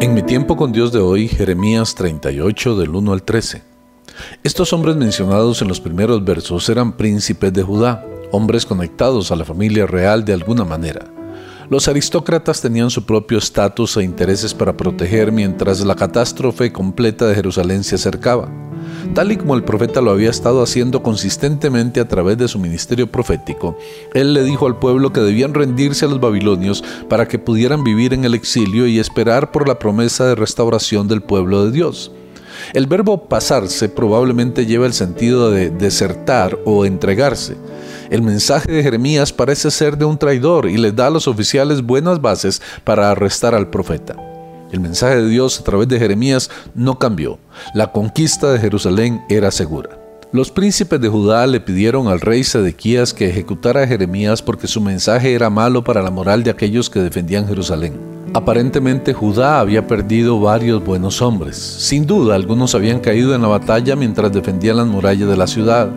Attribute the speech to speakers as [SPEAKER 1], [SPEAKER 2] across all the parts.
[SPEAKER 1] En mi tiempo con Dios de hoy, Jeremías 38 del 1 al 13. Estos hombres mencionados en los primeros versos eran príncipes de Judá, hombres conectados a la familia real de alguna manera. Los aristócratas tenían su propio estatus e intereses para proteger mientras la catástrofe completa de Jerusalén se acercaba tal y como el profeta lo había estado haciendo consistentemente a través de su ministerio profético, él le dijo al pueblo que debían rendirse a los babilonios para que pudieran vivir en el exilio y esperar por la promesa de restauración del pueblo de Dios. El verbo pasarse probablemente lleva el sentido de desertar o entregarse. El mensaje de Jeremías parece ser de un traidor y le da a los oficiales buenas bases para arrestar al profeta. El mensaje de Dios a través de Jeremías no cambió. La conquista de Jerusalén era segura. Los príncipes de Judá le pidieron al rey Sedequías que ejecutara a Jeremías porque su mensaje era malo para la moral de aquellos que defendían Jerusalén. Aparentemente Judá había perdido varios buenos hombres. Sin duda, algunos habían caído en la batalla mientras defendían las murallas de la ciudad.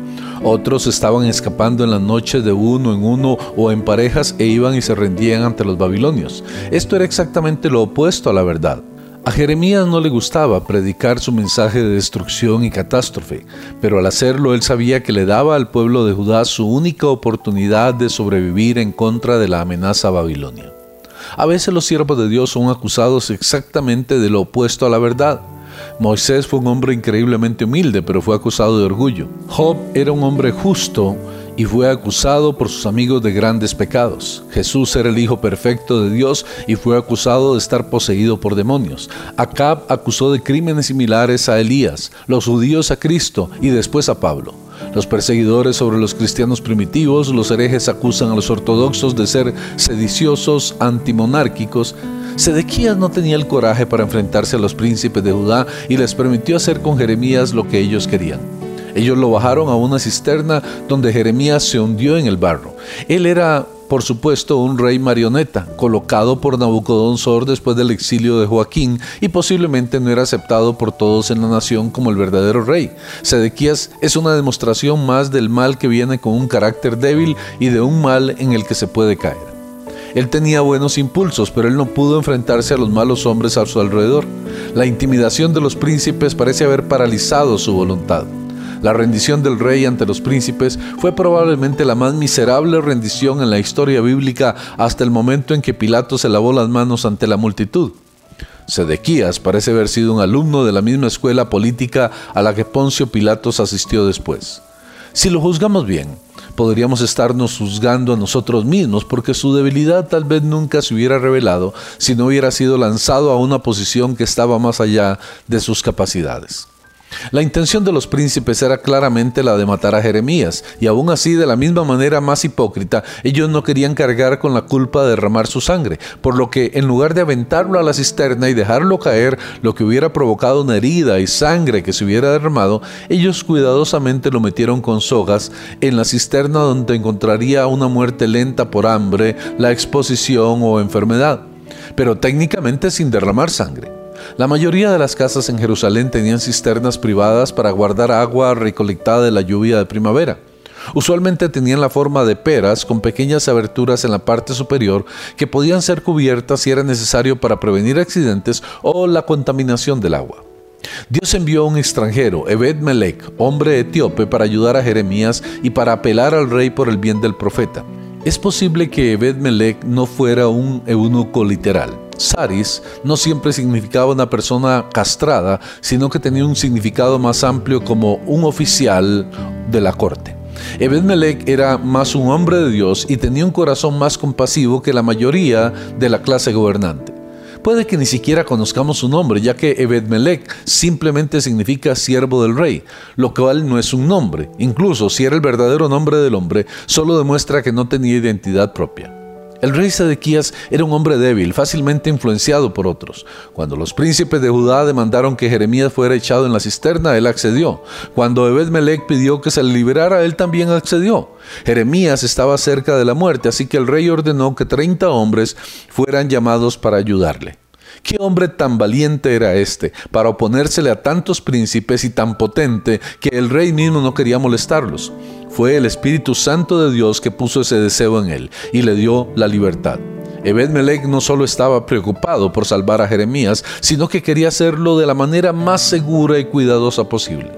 [SPEAKER 1] Otros estaban escapando en las noches de uno en uno o en parejas e iban y se rendían ante los babilonios. Esto era exactamente lo opuesto a la verdad. A Jeremías no le gustaba predicar su mensaje de destrucción y catástrofe, pero al hacerlo él sabía que le daba al pueblo de Judá su única oportunidad de sobrevivir en contra de la amenaza babilonia. A veces los siervos de Dios son acusados exactamente de lo opuesto a la verdad. Moisés fue un hombre increíblemente humilde, pero fue acusado de orgullo. Job era un hombre justo y fue acusado por sus amigos de grandes pecados. Jesús era el Hijo perfecto de Dios y fue acusado de estar poseído por demonios. Acab acusó de crímenes similares a Elías, los judíos a Cristo y después a Pablo. Los perseguidores sobre los cristianos primitivos, los herejes acusan a los ortodoxos de ser sediciosos, antimonárquicos. Sedequías no tenía el coraje para enfrentarse a los príncipes de Judá y les permitió hacer con Jeremías lo que ellos querían. Ellos lo bajaron a una cisterna donde Jeremías se hundió en el barro. Él era, por supuesto, un rey marioneta, colocado por Nabucodonosor después del exilio de Joaquín y posiblemente no era aceptado por todos en la nación como el verdadero rey. Sedequías es una demostración más del mal que viene con un carácter débil y de un mal en el que se puede caer. Él tenía buenos impulsos, pero él no pudo enfrentarse a los malos hombres a su alrededor. La intimidación de los príncipes parece haber paralizado su voluntad. La rendición del rey ante los príncipes fue probablemente la más miserable rendición en la historia bíblica hasta el momento en que Pilato se lavó las manos ante la multitud. Sedequías parece haber sido un alumno de la misma escuela política a la que Poncio Pilatos asistió después. Si lo juzgamos bien, podríamos estarnos juzgando a nosotros mismos porque su debilidad tal vez nunca se hubiera revelado si no hubiera sido lanzado a una posición que estaba más allá de sus capacidades. La intención de los príncipes era claramente la de matar a Jeremías, y aún así de la misma manera más hipócrita, ellos no querían cargar con la culpa de derramar su sangre, por lo que en lugar de aventarlo a la cisterna y dejarlo caer, lo que hubiera provocado una herida y sangre que se hubiera derramado, ellos cuidadosamente lo metieron con sogas en la cisterna donde encontraría una muerte lenta por hambre, la exposición o enfermedad, pero técnicamente sin derramar sangre. La mayoría de las casas en Jerusalén tenían cisternas privadas para guardar agua recolectada de la lluvia de primavera. Usualmente tenían la forma de peras con pequeñas aberturas en la parte superior que podían ser cubiertas si era necesario para prevenir accidentes o la contaminación del agua. Dios envió a un extranjero, Ebed Melech, hombre etíope, para ayudar a Jeremías y para apelar al rey por el bien del profeta. Es posible que Ebed Melech no fuera un eunuco literal. Saris no siempre significaba una persona castrada, sino que tenía un significado más amplio como un oficial de la corte. Ebed-Melech era más un hombre de Dios y tenía un corazón más compasivo que la mayoría de la clase gobernante. Puede que ni siquiera conozcamos su nombre, ya que Ebed-Melech simplemente significa siervo del rey, lo cual no es un nombre. Incluso si era el verdadero nombre del hombre, solo demuestra que no tenía identidad propia. El rey Sedequías era un hombre débil, fácilmente influenciado por otros. Cuando los príncipes de Judá demandaron que Jeremías fuera echado en la cisterna, él accedió. Cuando Ebed-Melech pidió que se le liberara, él también accedió. Jeremías estaba cerca de la muerte, así que el rey ordenó que 30 hombres fueran llamados para ayudarle. ¿Qué hombre tan valiente era este para oponérsele a tantos príncipes y tan potente que el rey mismo no quería molestarlos? Fue el Espíritu Santo de Dios que puso ese deseo en él y le dio la libertad. Ebed-Melech no solo estaba preocupado por salvar a Jeremías, sino que quería hacerlo de la manera más segura y cuidadosa posible.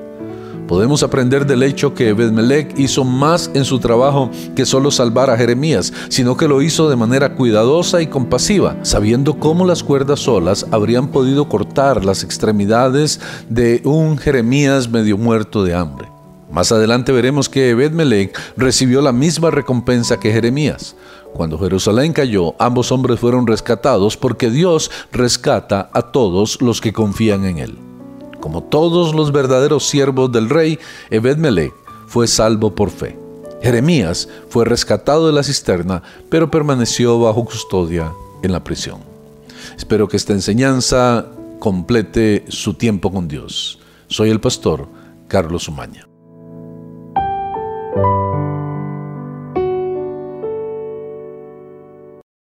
[SPEAKER 1] Podemos aprender del hecho que Ebed-Melech hizo más en su trabajo que solo salvar a Jeremías, sino que lo hizo de manera cuidadosa y compasiva, sabiendo cómo las cuerdas solas habrían podido cortar las extremidades de un Jeremías medio muerto de hambre. Más adelante veremos que Ebed-Melech recibió la misma recompensa que Jeremías. Cuando Jerusalén cayó, ambos hombres fueron rescatados porque Dios rescata a todos los que confían en Él. Como todos los verdaderos siervos del rey, Ebed-Melech fue salvo por fe. Jeremías fue rescatado de la cisterna, pero permaneció bajo custodia en la prisión. Espero que esta enseñanza complete su tiempo con Dios. Soy el pastor Carlos Umaña.